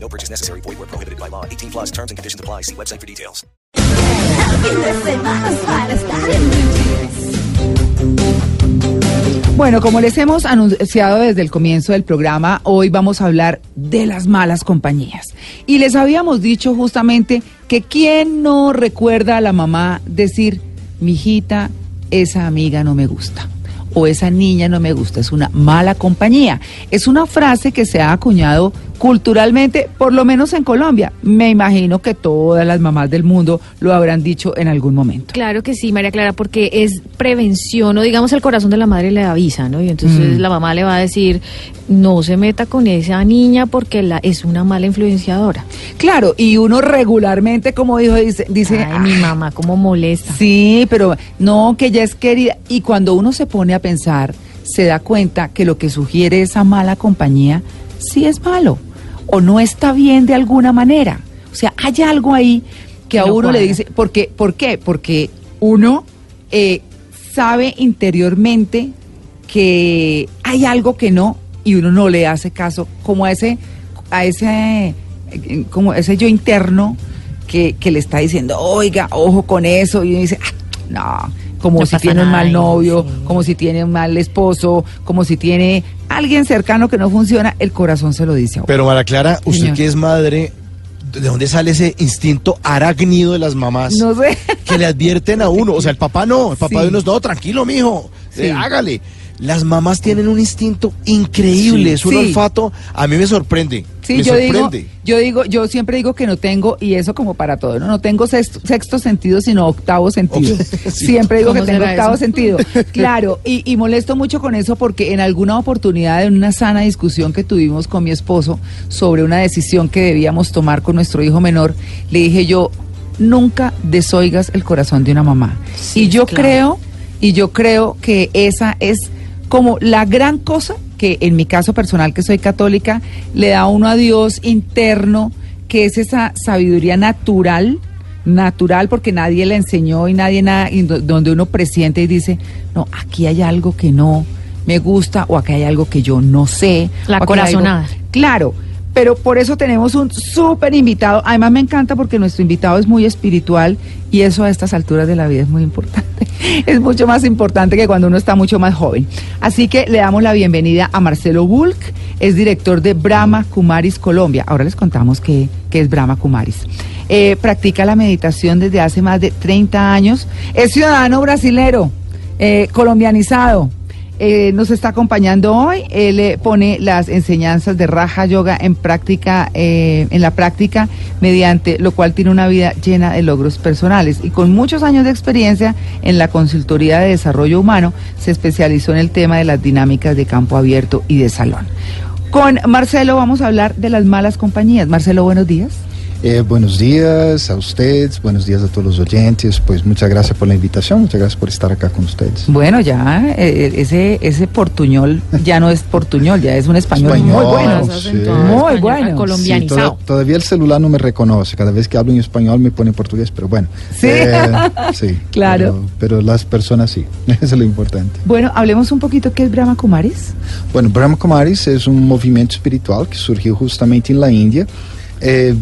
No purchase necessary. Void where prohibited by law. 18 plus terms and conditions apply. See website for details. Bueno, como les hemos anunciado desde el comienzo del programa, hoy vamos a hablar de las malas compañías. Y les habíamos dicho justamente que quién no recuerda a la mamá decir, mijita, esa amiga no me gusta o esa niña no me gusta, es una mala compañía. Es una frase que se ha acuñado culturalmente, por lo menos en Colombia. Me imagino que todas las mamás del mundo lo habrán dicho en algún momento. Claro que sí, María Clara, porque es prevención, o digamos el corazón de la madre le avisa, ¿no? Y entonces Mm. la mamá le va a decir, no se meta con esa niña porque la, es una mala influenciadora. Claro, y uno regularmente, como dijo, dice, dice Ay, mi mamá, cómo molesta. Sí, pero no, que ella es querida. Y cuando uno se pone a pensar, se da cuenta que lo que sugiere esa mala compañía sí es malo o no está bien de alguna manera. O sea, hay algo ahí que a No uno le dice, ¿por qué? ¿Por qué? Porque uno eh, sabe interiormente que hay algo que no y uno no le hace caso, como a ese, a ese, eh, como ese yo interno que, que le está diciendo, oiga, ojo con eso, y uno dice, "Ah, no, como No si tiene un mal novio, sí. como si tiene un mal esposo, como si tiene alguien cercano que no funciona, el corazón se lo dice a uno. Pero Mara Clara, usted Señor. que es madre, ¿de dónde sale ese instinto arácnido de las mamás? No sé. Que le advierten a uno. O sea, el papá no, el papá Sí. de uno es, no, tranquilo, mijo, Sí. eh, hágale. Las mamás tienen un instinto increíble, Sí, es un sí. olfato, a mí me sorprende. Sí, me yo digo, yo digo, yo siempre digo que no tengo, y eso como para todo, no, no tengo sexto, sexto sentido, sino octavo sentido. Sí. Siempre digo que ¿Cómo tengo octavo eso? sentido. Claro, y, y molesto mucho con eso porque en alguna oportunidad, en una sana discusión que tuvimos con mi esposo sobre una decisión que debíamos tomar con nuestro hijo menor, le dije yo, nunca desoigas el corazón de una mamá. Sí, y yo claro. creo, y yo creo que esa es como la gran cosa que en mi caso personal, que soy católica, le da uno a Dios interno, que es esa sabiduría natural, natural, porque nadie le enseñó y nadie nada, y do- donde uno presiente y dice, no, aquí hay algo que no me gusta o aquí hay algo que yo no sé. La algo- corazonada. Claro, pero por eso tenemos un súper invitado. Además me encanta porque nuestro invitado es muy espiritual y eso a estas alturas de la vida es muy importante. Es mucho más importante que cuando uno está mucho más joven. Así que le damos la bienvenida a Marcelo Bulk, es director de Brahma Kumaris Colombia. Ahora les contamos qué, es Brahma Kumaris. Eh, practica la meditación desde hace más de 30 años. Es ciudadano brasilero, eh, colombianizado. Eh, nos está acompañando hoy. Él eh, pone las enseñanzas de Raja Yoga en práctica, eh, en la práctica, mediante lo cual tiene una vida llena de logros personales. Y con muchos años de experiencia en la consultoría de desarrollo humano, se especializó en el tema de las dinámicas de campo abierto y de salón. Con Marcelo vamos a hablar de las malas compañías. Marcelo, buenos días. Eh, buenos días a ustedes, buenos días a todos los oyentes. Pues muchas gracias por la invitación, muchas gracias por estar acá con ustedes. Bueno, ya eh, ese ese portuñol ya no es portuñol, ya es un español, muy bueno. sí. Muy bueno. Colombianizado. Sí, toda- todavía el celular no me reconoce, cada vez que hablo en español me pone en portugués, pero bueno. Sí. Eh, sí, Claro. Pero, pero las personas sí, eso es lo importante. Bueno, hablemos un poquito qué es Brahma Kumaris. Bueno, Brahma Kumaris es un movimiento espiritual que surgió justamente en la India. Eh,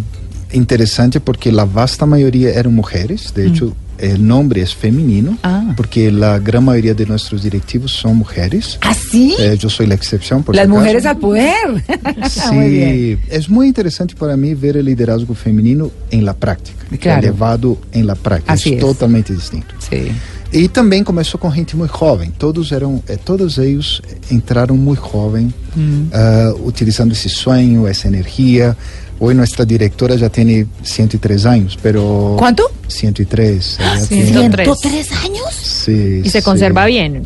interesante porque la vasta mayoría eran mujeres, de hecho el nombre es femenino, Mm. Ah. porque la gran mayoría de nuestros directivos son mujeres. ¿Así? Eh, yo soy la excepción. Por Las si mujeres al poder. Muy. Sí, es muy interesante para mí ver el liderazgo femenino en la práctica, Claro. elevado en la práctica, Así es. totalmente distinto. Sí. E também começou com gente muito jovem. Todos eram, eh, todos eles entraram muito jovem, Mm. ah, utilizando esse sonho, essa energia. Hoje nossa diretora já tem 103 anos, pero ¿Cuánto? 103. ella tiene- 103. ¿103 años? Sí, Y se sí. conserva bien.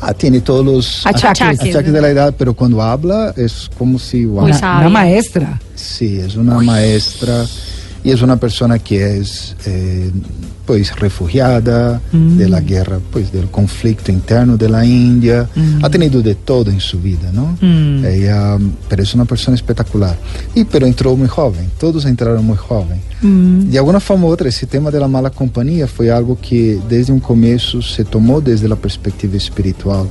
Ah, tiene todos los Achaques. achaques de la edad, pero cuando habla es como si wow, Muy Una, una maestra. Sí, es una maestra. Y es una persona que es eh, pues refugiada de la guerra, pues del conflicto interno de la India, ha tenido de todo en su vida, ¿no? Ella, pero es una persona espectacular. Y pero entró muy joven, todos entraron muy joven. De alguna forma u otra, esse tema da mala companhia foi algo que desde um começo se tomou desde a perspectiva espiritual.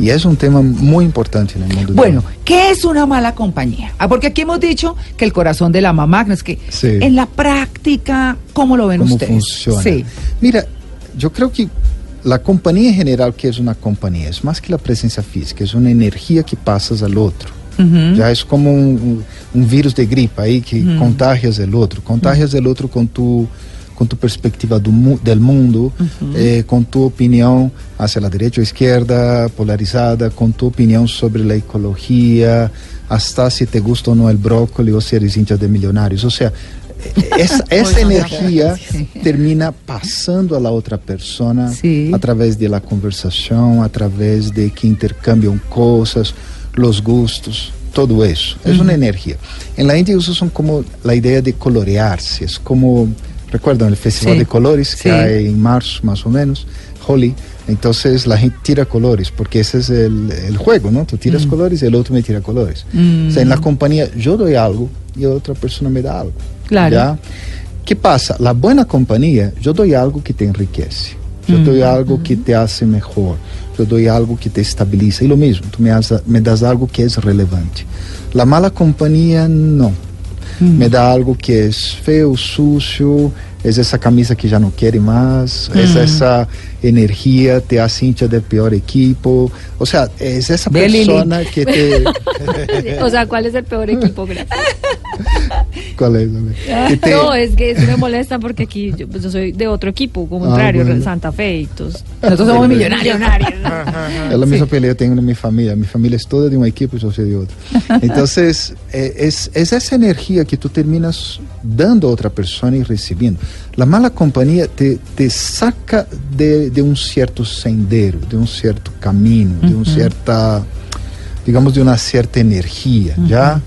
E é um tema muito importante no mundo. Bueno, ¿qué es una mala compañía? Ah, porque aquí hemos dicho que el corazón de la mamá, es que Sí. en la práctica, ¿cómo lo ven como ustedes? funciona. Sí. Mira, yo creo que la compañía en general, que es una compañía, es más que la presencia física, es una energía que pasas al otro. Ya es como un, virus de gripe ahí que contagias el otro, contagias el otro con tu con tu perspectiva do del mundo, eh, con tu opinión hacia la derecha o izquierda, polarizada, con tu opinión sobre la ecología, hasta si te gusta o no el brócoli o si eres hincha de millonarios. O sea, esa, esa energía termina pasando a la otra persona Sí. a través de la conversación, a través de que intercambian cosas, los gustos, todo eso. Es una energía. En la India usan como la idea de colorearse, es como, recuerdan el Festival Sí. de Colores que Sí. hay en marzo más o menos, Holi. Entonces la gente tira colores, porque ese es el, el juego, ¿no? Tú tiras colores y el otro me tira colores. O sea, en la compañía yo doy algo y otra persona me da algo. Claro. ¿ya? ¿Qué pasa? La buena compañía, yo doy algo que te enriquece. Yo doy algo que te hace mejor. Yo doy algo que te estabiliza. Y lo mismo, tú me, has- me das algo que es relevante. La mala compañía, no. Me da algo que es feo, sucio, es esa camisa que ya no quiere más, es esa energía, te hace hincha del peor equipo. O sea, es esa Ve, Lili. persona que te... o sea, ¿cuál es el peor equipo? ¿Cuál es? Que te- No, es que eso me molesta porque aquí yo, pues, yo soy de otro equipo, Ah, contrario, bueno. Santa Fe y todos. Nosotros somos millonarios. Es la misma pelea que tengo en mi familia. Mi familia es toda de un equipo y yo soy de otro. Entonces, eh, es, es esa energía que tú terminas dando a otra persona y recibiendo. La mala compañía te, te saca de, de un cierto sendero, de un cierto camino, de un cierta, digamos, de una cierta energía, ¿ya?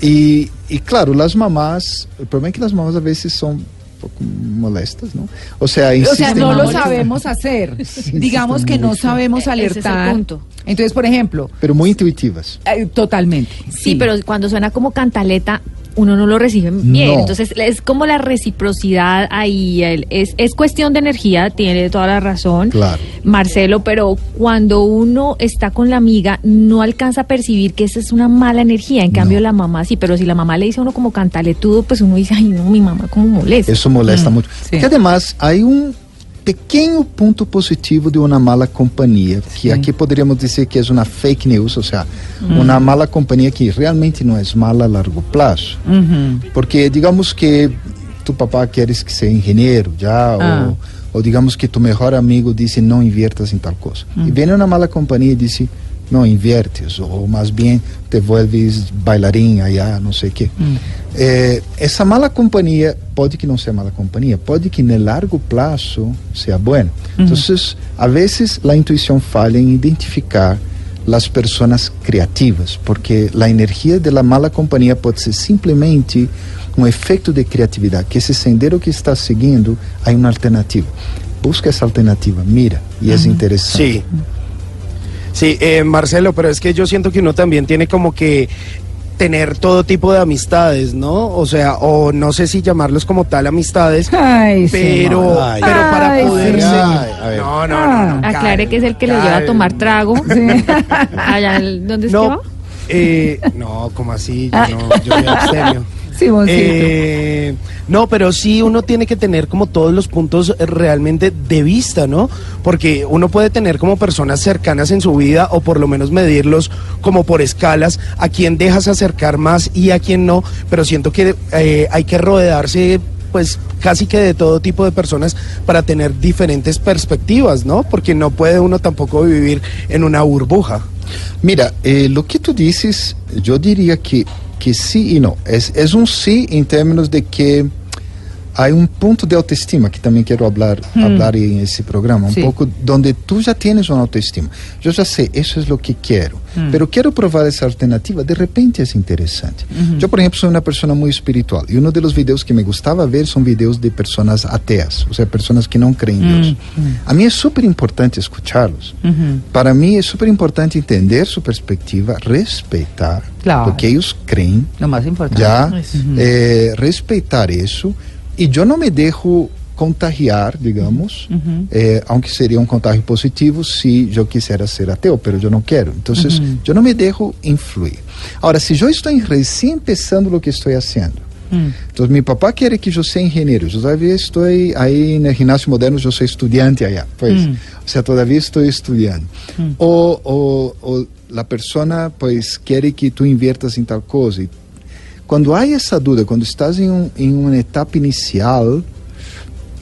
Y, y claro, las mamás, el problema es que las mamás a veces son un poco molestas, ¿no? O sea, O sea, insisten no lo sabemos hacer. Digamos que no sabemos Ese es el alertar. punto. Entonces, por ejemplo, Pero muy intuitivas. eh, totalmente. Sí, pero cuando suena como cantaleta, uno no lo recibe bien. No. Entonces es como la reciprocidad ahí. el- es, es cuestión de energía, tiene toda la razón. Claro. Marcelo, pero cuando uno está con la amiga, no alcanza a percibir que esa es una mala energía. En cambio, la mamá sí, pero si la mamá le dice a uno como cantaletudo, pues uno dice, ay, no, mi mamá, como molesta. Eso molesta mucho. sí. Porque además hay un pequeno ponto positivo de uma mala companhia, que Sim. aqui poderíamos dizer que é uma fake news, ou seja, uhum. uma mala companhia que realmente não é mala a largo prazo. Uhum. Porque digamos que tu papá queres que seja engenheiro já, ah. ou, ou, digamos que tu melhor amigo disse não inviertas em tal coisa. Uhum. E hum. vem uma mala companhia e disse no inviertes, o más bien te vuelves bailarín allá, no sé qué. Eh, essa mala companhia pode que não seja mala companhia, pode que no largo prazo seja buena. Então, a vezes a intuição falha em identificar as pessoas criativas, porque a energia da mala companhia pode ser simplesmente um efeito de criatividade, que esse sendero que está seguindo, há uma alternativa. Busca essa alternativa, mira, e é interessante. Sí. Sí, eh, Marcelo, pero es que yo siento que uno también tiene como que tener todo tipo de amistades, ¿no? O sea, o no sé si llamarlos como tal amistades, Ay, pero. Ay, pero para ay, poder sí. ser- Ay, a ver. No, no, no, no, Aclare Karen, que es el que lo lleva a tomar trago. Allá, el- ¿dónde es que va? No, eh, no, como así, yo no, yo me abstemio. Simoncito. Eh, no, pero sí uno tiene que tener como todos los puntos realmente de vista, ¿no? Porque uno puede tener como personas cercanas en su vida o por lo menos medirlos como por escalas, a quién dejas acercar más y a quién no, pero siento que eh, hay que rodearse pues casi que de todo tipo de personas para tener diferentes perspectivas, ¿no? Porque no puede uno tampoco vivir en una burbuja. Mira, eh, lo que tú dices, yo diría que, que sí y no. Es, es un sí en términos de que há um ponto de autoestima que também quero falar hum. falar em esse programa um Sim. pouco onde tu já tens uma autoestima eu já sei isso é o que quero hum. quero provar essa alternativa de repente é interessante uhum. eu por exemplo sou uma pessoa muito espiritual e um dos vídeos que me gostava ver são vídeos de pessoas ateas ou seja pessoas que não creem em hum, Deus uhum. a mim é super importante escutá-los uhum. para mim é super importante entender sua perspectiva respeitar claro. porque eles creem o mais importante já é, respeitar isso e eu não me deixo contagiar, digamos, uhum. uhum. eh, aunque seria um contágio positivo se eu quisesse ser ateu, mas eu não quero. Então, uhum. eu não me deixo influir. Agora, se eu estou recém pensando hum. hum. o hum. que estou fazendo, Hum. Então, meu papá quer que eu seja engenheiro. Eu todavia estou aí no ginásio moderno, eu sou estudante aí. Pois, hum. ou seja, todavia estou estudando. Hum. Ou, ou, ou a pessoa, pois, quer que tu inviertas em tal coisa e quando há essa dúvida, quando estás em, um, em uma etapa inicial,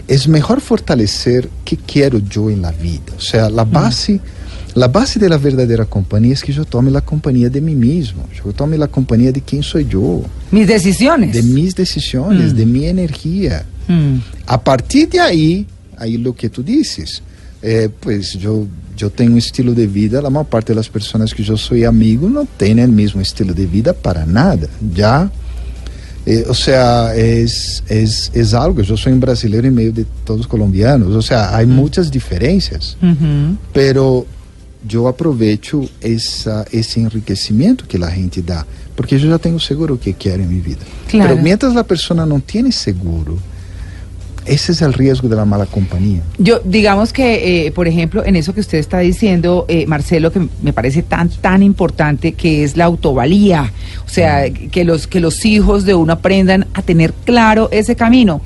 é melhor fortalecer o que quero eu na vida. Ou seja, a base, hum. a base da verdadeira companhia é que eu tome a companhia de mim mesmo. Eu tome a companhia de quem sou eu. Mis decisões. De mis decisões, hmm. de minha energia. Hmm. A partir de aí, aí o que tu dizes eh, pues yo, yo tengo un estilo de vida, la mayor parte de las personas que yo soy amigo no tienen el mismo estilo de vida para nada, ya. Eh, o sea, es, es, es algo, yo soy un brasileño en medio de todos colombianos, o sea, hay muchas diferencias, Ujú. pero yo aprovecho esa, ese enriquecimiento que la gente da, porque yo ya tengo seguro que quiero en mi vida. Claro. Pero mientras la persona no tiene seguro, ese es el riesgo de la mala compañía. Yo, digamos que, eh, por ejemplo, en eso que usted está diciendo, eh, Marcelo, que me parece tan, tan importante, que es la autovalía. O sea, que los, que los hijos de uno aprendan a tener claro ese camino.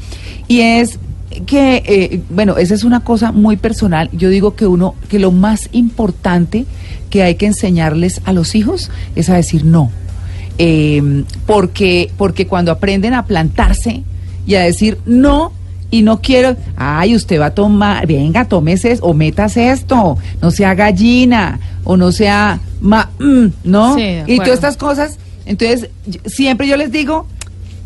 Y es que, eh, bueno, esa es una cosa muy personal. Yo digo que uno, que lo más importante que hay que enseñarles a los hijos es a decir no. Porque, porque cuando aprenden a plantarse y a decir no y no quiero, ay, usted va a tomar, venga, tómese es- o métase esto, no sea gallina o no sea ma, mm, ¿no? Sí, y todas estas cosas. Entonces, yo- siempre yo les digo,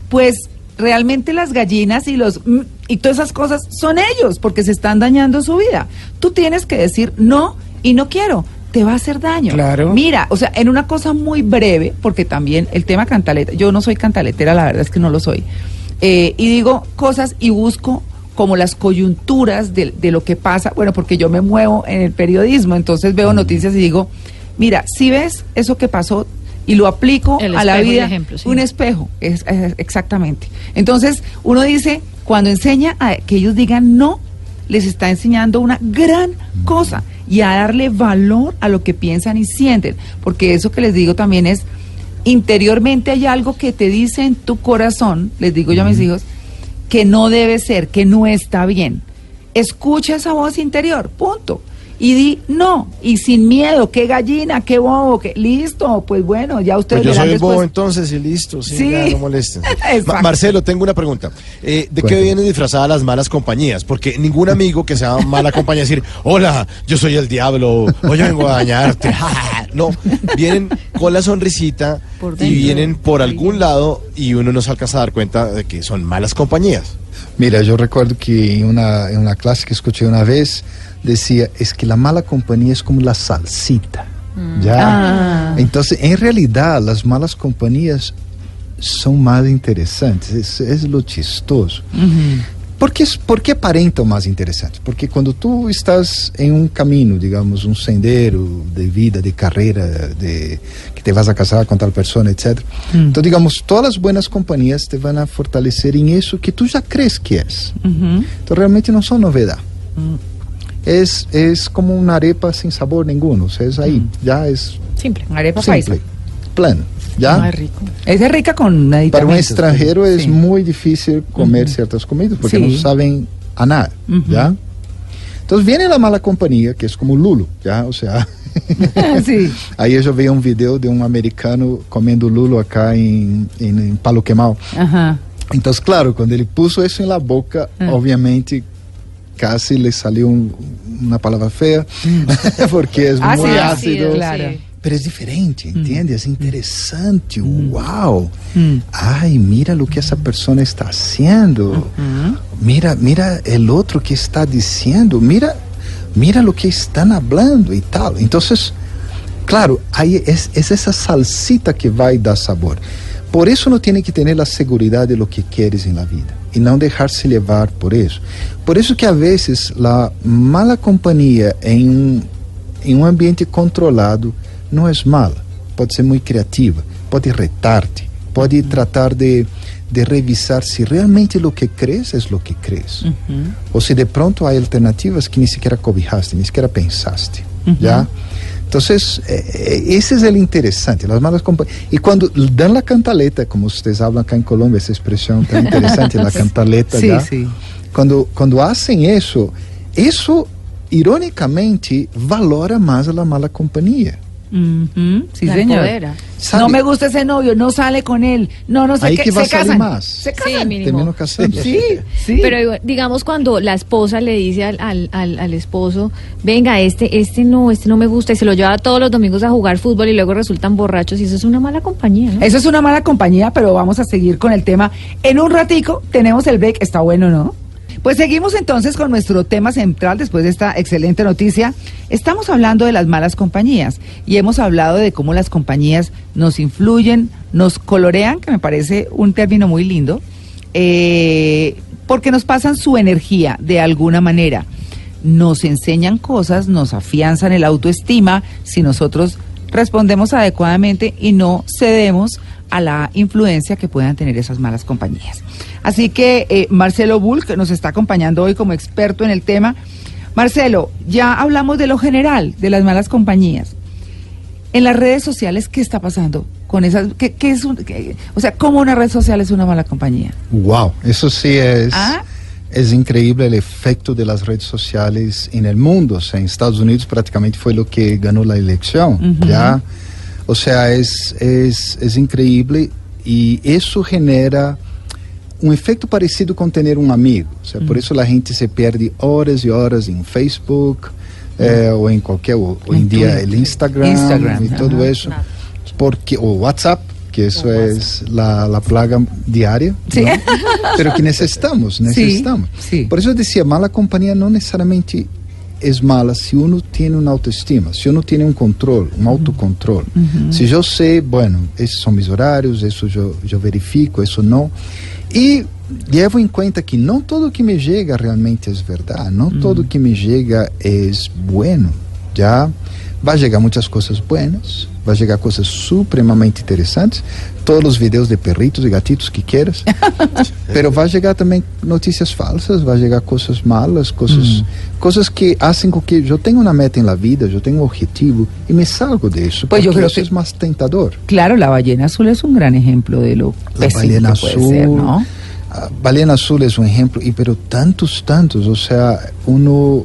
pues realmente las gallinas y los mm, y todas esas cosas son ellos porque se están dañando su vida. Tú tienes que decir no y no quiero. Te va a hacer daño. Claro. Mira, o sea, en una cosa muy breve, porque también el tema cantaleta, yo no soy cantaletera, la verdad es que no lo soy. Eh, y digo cosas y busco como las coyunturas de, de lo que pasa, bueno, porque yo me muevo en el periodismo, entonces veo noticias y digo, mira, si ves eso que pasó y lo aplico El a la vida, ejemplo, sí. un espejo, es, es- exactamente. Entonces, uno dice, cuando enseña a que ellos digan no, les está enseñando una gran cosa y a darle valor a lo que piensan y sienten, porque eso que les digo también es, interiormente hay algo que te dice en tu corazón, les digo yo a mis hijos, que no debe ser, que no está bien. Escucha esa voz interior, punto. Y di no, y sin miedo, qué gallina, qué bobo, qué listo, pues bueno, ya ustedes Pues yo soy el bobo entonces y listo, sí, Sí. ya, no molesten. Ma- Marcelo, tengo una pregunta. Eh, ¿De qué Cuéntame. vienen disfrazadas las malas compañías? Porque ningún amigo que sea mala compañía decir, hola, yo soy el diablo, hoy yo vengo a dañarte. no, vienen con la sonrisita Por y vienen por algún lado y uno no se alcanza a dar cuenta de que son malas compañías. Mira, yo recuerdo que en una, en una clase que escuché una vez, decía, es que la mala compañía es como la salsita. ¿Ya? Ah. Entonces, en realidad, las malas compañías son más interesantes, es, es lo chistoso. ¿Por qué, es- ¿Por qué aparentan más interesantes? Porque cuando tú estás en un camino, digamos, un sendero de vida, de carrera, de que te vas a casar con tal persona, etc. Entonces, digamos, todas las buenas compañías te van a fortalecer en eso que tú ya crees que es. Ujú. Entonces, realmente no son novedad. Es, es como una arepa sin sabor ninguno, o sea, es ahí, ya es Simple. Arepa simple, paisa. plano, ¿ya? Ay, rico. Esa es rica con Para un extranjero pues. es Sí. muy difícil comer ciertas comidas porque Sí. no saben a nada, Ujú. ¿ya? Entonces viene la mala compañía, que es como Lulo, ¿ya? O sea... sí. Aí eu já vi um vídeo de um americano comendo lulo acá em, em, em Palo Quemal. Ajá. Então, claro, quando ele pôs isso na boca, ah. obviamente casi le saiu uma palavra feia, mm. porque é ah, muito ácido. Sim, claro. Pero diferente, hum. entende? Hum. É interessante, hum. uau! Hum. Ai, mira o que essa pessoa está fazendo. Uhum. Mira, mira o outro que está dizendo. Mira, mira o que estão falando e tal. Então, claro, aí é, essa salsita que vai dar sabor. Por isso, não tem que ter a segurança de lo que queres em la vida e não deixar-se levar por isso. Por isso que, a vezes, a mala companhia em um, em um ambiente controlado não é mala, pode ser muito criativa, pode retar-te, pode uhum. tratar de, de revisar se realmente o que crees é o que crees. Uhum. Ou se de pronto há alternativas que nem sequer cobijaste, nem sequer pensaste. Uhum. Já? Então, é, é, esse é o interessante. As malas E quando dão a cantaleta, como vocês falam aqui em Colômbia, essa expressão tão é interessante, a cantaleta. sim, já? sim. Quando, quando fazem isso, isso, ironicamente, valora mais a mala companhia. Sí, La señor. No me gusta ese novio, no sale con él. No, no sé Ahí qué. que se casan. más. Se Sí, casan. mínimo. Termino casando. Sí, sí. Pero digamos cuando la esposa le dice al, al, al, al esposo, venga, este, este no, este no me gusta, y se lo lleva todos los domingos a jugar fútbol y luego resultan borrachos, y eso es una mala compañía, ¿no? Eso es una mala compañía, pero vamos a seguir con el tema. En un ratico tenemos el break, está bueno, ¿no? Pues seguimos entonces con nuestro tema central después de esta excelente noticia. Estamos hablando de las malas compañías y hemos hablado de cómo las compañías nos influyen, nos colorean, que me parece un término muy lindo, eh, porque nos pasan su energía de alguna manera. Nos enseñan cosas, nos afianzan el autoestima si nosotros respondemos adecuadamente y no cedemos a la influencia que puedan tener esas malas compañías. Así que eh, Marcelo que nos está acompañando hoy como experto en el tema. Marcelo, ya hablamos de lo general, de las malas compañías. En las redes sociales, ¿qué está pasando con esas? ¿Qué, qué es un, qué- o sea, ¿cómo una red social es una mala compañía? Wow, eso sí es, Ah. es increíble el efecto de las redes sociales en el mundo. O sea, en Estados Unidos prácticamente fue lo que ganó la elección. ¿ya? ou seja é é é increíble e isso genera um efeito parecido com ter um amigo. Uhum. Por isso a gente se perde horas e horas em Facebook uhum. ou em qualquer ou, ou em dia o Instagram, Instagram, e tudo uhum. isso, porque o WhatsApp que isso é a, a plaga diária, mas que necessitamos, necessitamos. Sí. Por isso eu dizia, mala companhia não necessariamente es mala si uno tiene una autoestima, si uno tiene un control, un autocontrol. Si yo sé, bueno, esos son mis horarios, eso yo, yo verifico, eso no. Y llevo en cuenta que no todo que me llega realmente es verdad, no todo que me llega es bueno, ¿ya? Va a llegar muchas cosas buenas, va a llegar cosas supremamente interesantes, todos los videos de perritos y gatitos que quieras, pero va a llegar también noticias falsas, va a llegar cosas malas, cosas, cosas que hacen con que yo tenga una meta en la vida, yo tengo un objetivo y me salgo de eso. Pues yo porque creo eso que- es más tentador. Claro, la ballena azul es un gran ejemplo de lo La ballena que puede azul. ser, ¿no? ah, ballena azul es un ejemplo, y pero tantos, tantos, o sea, uno,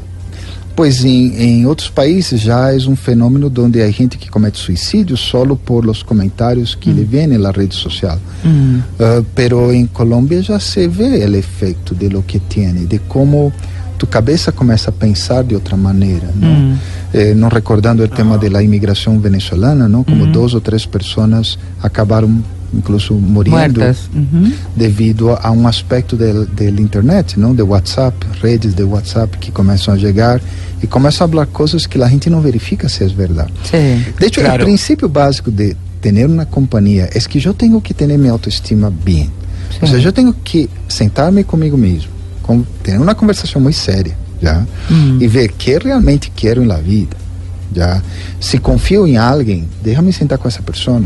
Pois em, em outros países já é um fenômeno onde a gente que comete suicídio solo por os comentários que uhum. lhe hum. vêm na rede social. Uhum. Uh, pero em Colômbia já se vê o efeito de lo que tiene, de como tu cabeça começa a pensar de outra maneira, não? Mm. Eh, não recordando mm. o tema da imigração venezuelana, não? Como hum. duas ou três pessoas acabaram incluso morrendo uhum. devido a um aspecto da internet, não, de WhatsApp, redes de WhatsApp que começam a chegar e começam a falar coisas que a gente não verifica se é verdade. Sim. De hecho, claro. o princípio básico de ter uma companhia é que eu tenho que ter minha autoestima bem. Sim. Ou seja, eu tenho que sentar-me comigo mesmo ter uma conversação muito séria, já, uhum. Mm. e ver que realmente quero na vida, já. Se confio em alguém, deixa-me sentar com essa pessoa,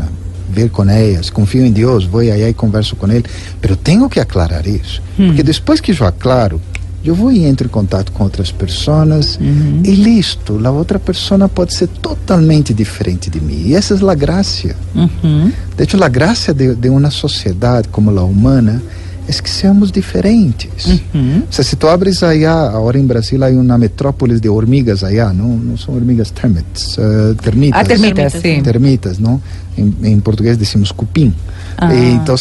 ver com elas, confio em Deus, vou aí e converso com ele, mas eu tenho que aclarar isso, uhum. Mm. porque depois que eu aclaro, eu vou e entro em contato com outras pessoas uhum. Mm-hmm. e listo, a outra pessoa pode ser totalmente diferente de mim. E essa é a graça. Uhum. Mm-hmm. De hecho, a graça de, de uma sociedade como a humana é que seamos diferentes. Uhum. Se, se tu abres aí, agora em Brasil, há uma metrópole de hormigas aí, não, não são hormigas termites, uh, termitas. Ah, termitas, sim. Termitas, não? Em, em português decimos cupim. Ah. Eh, e, então,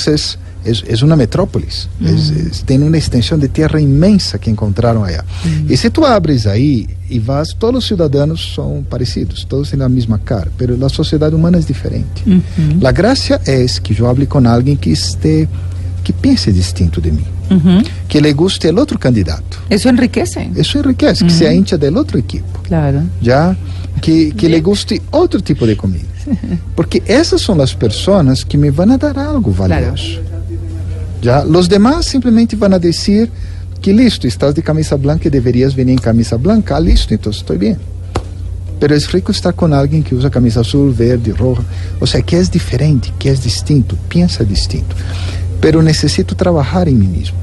é, uma metrópole. Mm. Uhum. tem uma extensão de terra imensa que encontraram mm. aí. Uhum. E se tu abres aí e vas, todos os cidadãos são parecidos, todos têm a mesma cara, mas a sociedade humana é diferente. Uhum. A graça é que eu hable com alguém que esteja que piense distinto de mí, Ujú. que le guste el otro candidato. Eso enriquece. Eso enriquece, que sea hincha del otro equipo. Claro. já que, que lhe guste outro tipo de comida. Porque essas são as pessoas que me vão a dar algo valioso. Já, os demais simplesmente vão a dizer que listo, estás de camisa branca e deverias vir em camisa branca. Ah, listo, então estou bem. Pero é rico estar com alguém que usa camisa azul, verde, roja. Ou seja, que é diferente, que é distinto, pensa distinto. Pero necessito trabalhar em mim mesmo.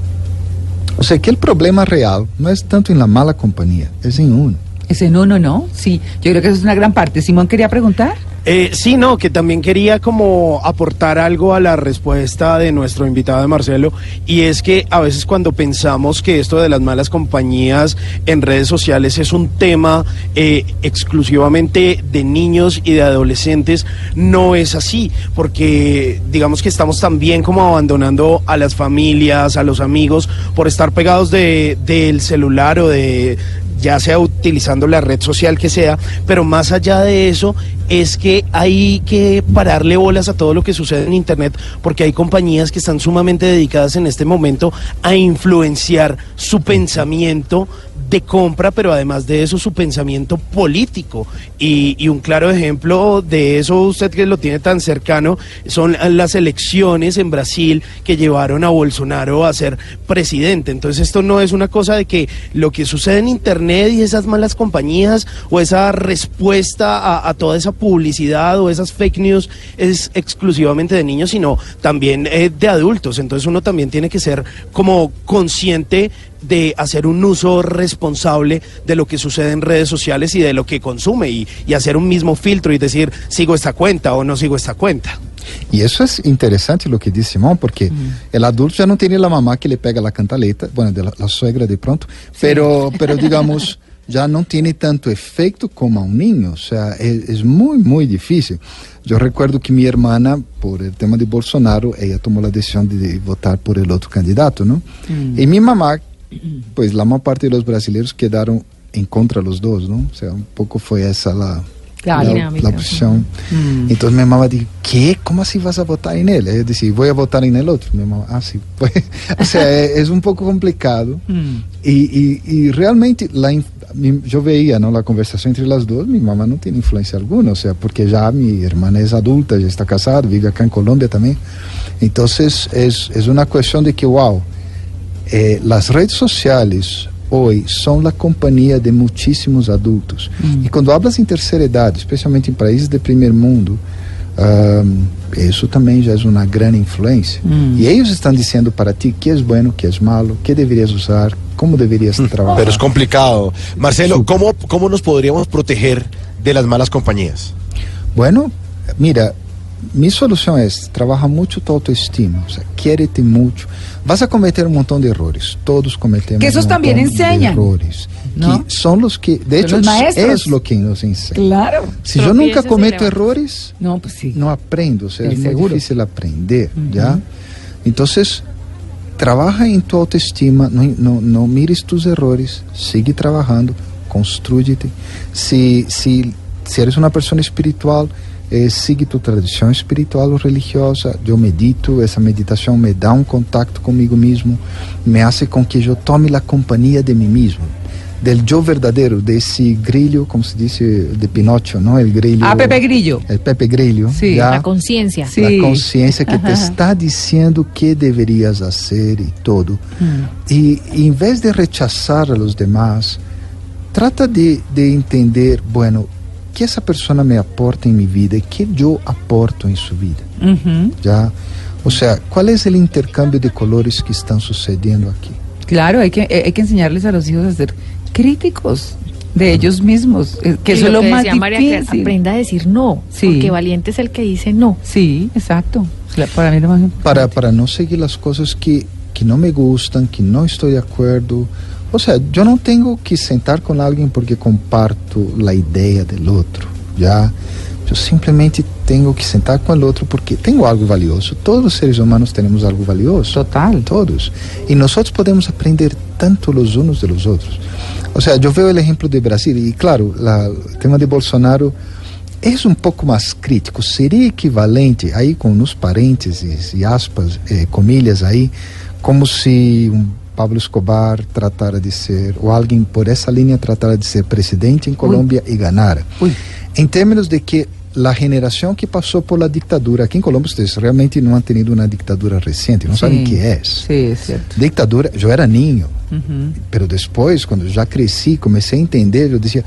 Ou seja, que o problema real não é tanto em la mala companhia, é em uno. Ese no, no, no. Sí, yo creo que eso es una gran parte. Simón quería preguntar. Eh, sí, no, que también quería como aportar algo a la respuesta de nuestro invitado de Marcelo, y es que a veces cuando pensamos que esto de las malas compañías en redes sociales es un tema eh, exclusivamente de niños y de adolescentes, no es así, porque digamos que estamos también como abandonando a las familias, a los amigos, por estar pegados de, del celular o de ya sea utilizando la red social que sea, pero más allá de eso es que hay que pararle bolas a todo lo que sucede en Internet, porque hay compañías que están sumamente dedicadas en este momento a influenciar su pensamiento de compra, pero además de eso su pensamiento político. Y, y un claro ejemplo de eso, usted que lo tiene tan cercano, son las elecciones en Brasil que llevaron a Bolsonaro a ser presidente. Entonces esto no es una cosa de que lo que sucede en Internet y esas malas compañías o esa respuesta a, toda esa publicidad o esas fake news es exclusivamente de niños, sino también eh, de adultos. Entonces uno también tiene que ser como consciente de hacer un uso responsable de lo que sucede en redes sociales y de lo que consume y, y hacer un mismo filtro y decir sigo esta cuenta o no sigo esta cuenta. E isso é interessante o que disse Simão, porque o adulto já não tem a mamá que lhe pega a cantaleta, bueno, de la, la suegra de pronto, pero, pero digamos, já não tem tanto efeito como a um niño, o sea, é, é muito, muito difícil. Eu recuerdo que minha irmã, por o tema de Bolsonaro, ela tomou a decisão de votar por el outro candidato, não? E minha mamá, pois a maior parte dos brasileiros quedaram em contra los dos, não? O sea, um pouco foi essa a Claro. la, Dinámica. la opción. Entonces mi mamá dijo, ¿qué? ¿Cómo así vas a votar en él? Yo decía, voy a votar en el otro. Mi mamá, ah, sí. Pues, o sea, es, es un poco complicado. Y, y, y realmente la, yo veía ¿no? la conversación entre las dos, mi mamá no tiene influencia alguna, o sea, porque ya mi hermana es adulta, ya está casada, vive acá en Colombia también. Entonces es, es una cuestión de que, wow, eh, redes sociais hoje são a companhia de muitíssimos adultos. Mm. e quando cuando hablas em terceira edad, especialmente em países de primeiro mundo, uh, isso também já é uma grande influência. E mm. eles estão dizendo para ti que é bueno, que é malo, que deverias usar, como deverias mm. trabalhar. Pero é complicado. Marcelo, como, como nos poderíamos proteger de las malas companhias? Bueno, mira, mi solución es trabaja mucho tu autoestima, o sea, quiérete mucho. Vas a cometer un montón de errores, todos cometemos Que esos un también de enseñan, errores, ¿no? que son los que, de hecho, es lo que nos enseña. Claro. Si yo nunca cometo errores, No, pues sí. no aprendo, o sea, Es es muy seguro. difícil aprender, ¿ya? Entonces, trabaja en tu autoestima, no, no, no mires tus errores, sigue trabajando, construyete. Si, si, si eres una persona espiritual, eh, sigue tu tradición espiritual o religiosa. Yo medito, esa meditación me da un contacto conmigo mismo, me hace con que yo tome la compañía de mí mismo. Del yo verdadero, de ese grillo, como se dice, de Pinocho, ¿no? El grillo. Ah, Pepe Grillo. El Pepe Grillo. Sí. ¿ya? La conciencia. Sí. La consciência que te está dizendo que deverias fazer e todo. E em vez de rechazar a los demás, trata de, de entender, bueno, que essa pessoa me aporta em minha vida e que eu aporto em sua vida. Ujú. Já? Ou seja, qual é o intercâmbio de colores que estão sucedendo aqui? Claro, hay que, eh, hay que enseñarles a los hijos a ser críticos de ellos mismos, eh, que Y eso es lo que más decía María, que difícil. aprenda a decir no. Sí. Porque valiente es el que dice no. Sí, exacto. Para mí es lo más importante. para, para não seguir as coisas que, que não me gustam, que não estou de acordo. ou seja, eu não tenho que sentar com alguém porque comparto a ideia do outro, já eu simplesmente tenho que sentar com o outro porque tenho algo valioso. Todos os seres humanos temos algo valioso. Total. Todos. E nós podemos aprender tanto los unos de los Ou seja, eu vejo veo exemplo de Brasil e claro, o tema de Bolsonaro é um pouco mais crítico. Seria equivalente, aí com unos parênteses e aspas, eh, comilhas aí, como se Pablo Escobar tratara de ser, ou alguém por essa linha tratara de ser presidente em Colômbia e ganara. Uy. Em termos de que a geração que passou por la ditadura, aqui em Colômbia vocês realmente não han tenido uma ditadura recente, não sabem o que é. Sí, es cierto. Ditadura, eu era ninho, pero depois, quando já cresci, comecei a entender, eu dizia,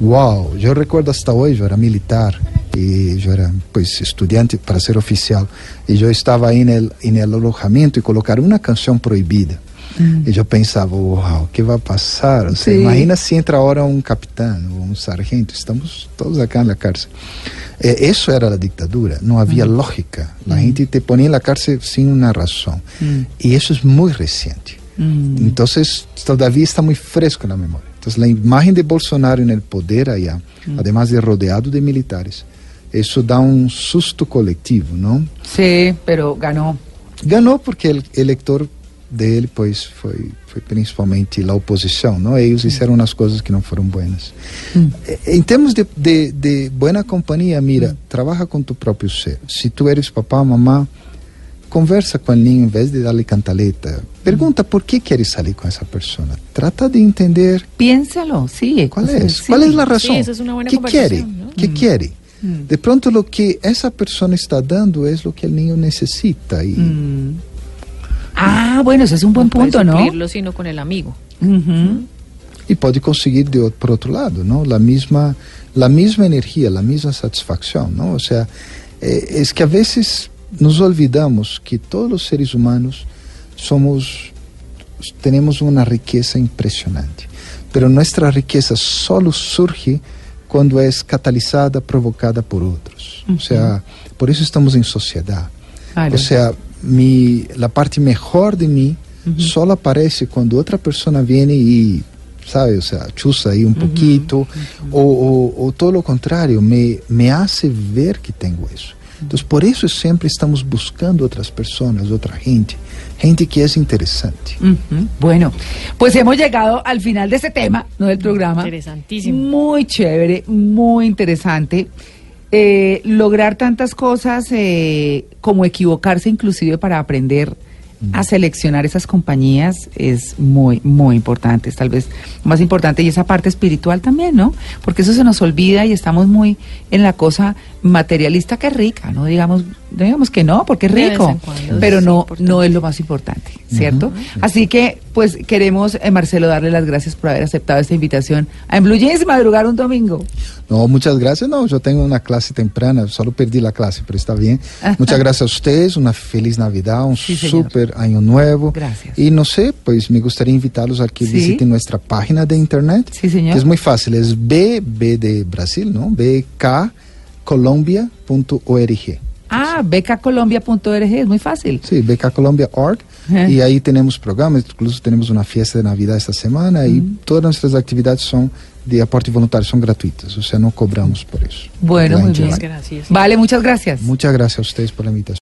uau, eu recordo hasta hoje, eu era militar e eu era, pues, estudante para ser oficial, e eu estava aí no alojamento e colocaram uma canção proibida. E eu pensava, uau, o que vai passar? Seja, Sim. imagina se entra agora um capitão um sargento, estamos todos acá na cárcel. Eh, isso era a ditadura, não havia lógica. A gente te ponia na cárcel sem uma razão. E isso é muito recente. Então, todavía está muito fresco na memória. Então, a imagem de Bolsonaro no poder allá, además de rodeado de militares, isso dá um susto coletivo, não? Sí, pero ganó. Ganhou porque o eleitor dele, pois, foi, foi principalmente a oposição, não? Eles fizeram umas coisas que não foram buenas. Eh, Em termos de, de, de boa companhia, mira, trabalha com tu próprio ser. Se tu eres papá, mamá, conversa com o ninho em vez de darle cantaleta. Pergunta por que queres sair com essa pessoa. Trata de entender Piénsalo, sí. qual é, sí. qual é a razão. Sí, buena que quer? Que quer? De pronto, o que essa pessoa está dando é o que o ninho necessita. E Mm. Ah, bueno, ese es un buen No puede punto, ¿no? suplirlo, sino con el amigo. Ujú. e pode conseguir de, por outro lado, não? A mesma, a mesma energia, a mesma satisfação, não? Ou seja, é, é que a vezes nos olvidamos que todos os seres humanos somos, temos uma riqueza impressionante, pero nossa riqueza só surge quando é catalisada, provocada por outros. Ou seja, por isso estamos sociedade. Claro. O sea, mi, la parte mejor de mí solo aparece cuando otra persona viene y, ¿sabe? O sea, chusa ahí un poquito, o, o- o todo lo contrario, me, me hace ver que tengo eso. Entonces, por eso siempre estamos buscando otras personas, otra gente, gente que es interesante. Ujú. Bueno, pues hemos llegado al final de este tema, no del programa. Interesantísimo. Muy chévere, muy interesante. Eh, lograr tantas cosas eh, como equivocarse inclusive para aprender a seleccionar esas compañías es muy, muy importante, es tal vez más importante. Y esa parte espiritual también, ¿no? Porque eso se nos olvida y estamos muy en la cosa materialista que es rica, no digamos, digamos que no, porque es rico, cuando pero es no, importante. no es lo más importante, ¿cierto? Así que, pues queremos, eh, Marcelo, darle las gracias por haber aceptado esta invitación a En Blue Jeans madrugar un domingo. No, muchas gracias. No, yo tengo una clase temprana, solo perdí la clase, pero está bien. Muchas gracias a ustedes, una feliz Navidad, un Sí, super año nuevo. Gracias. Y no sé, pues me gustaría invitarlos a que Sí. visiten nuestra página de internet. Sí, señor. Que es muy fácil, es B, B de Brasil, ¿no? bkcolombia.org. Ah, becacolombia.org, es muy fácil. Sí, bkcolombia.org. Ajá. Y ahí tenemos programas, incluso tenemos una fiesta de Navidad esta semana y todas nuestras actividades son de aporte voluntario, son gratuitas, o sea, no cobramos por eso. Bueno, muy bien. Gracias. Vale, muchas gracias. Muchas gracias a ustedes por la invitación.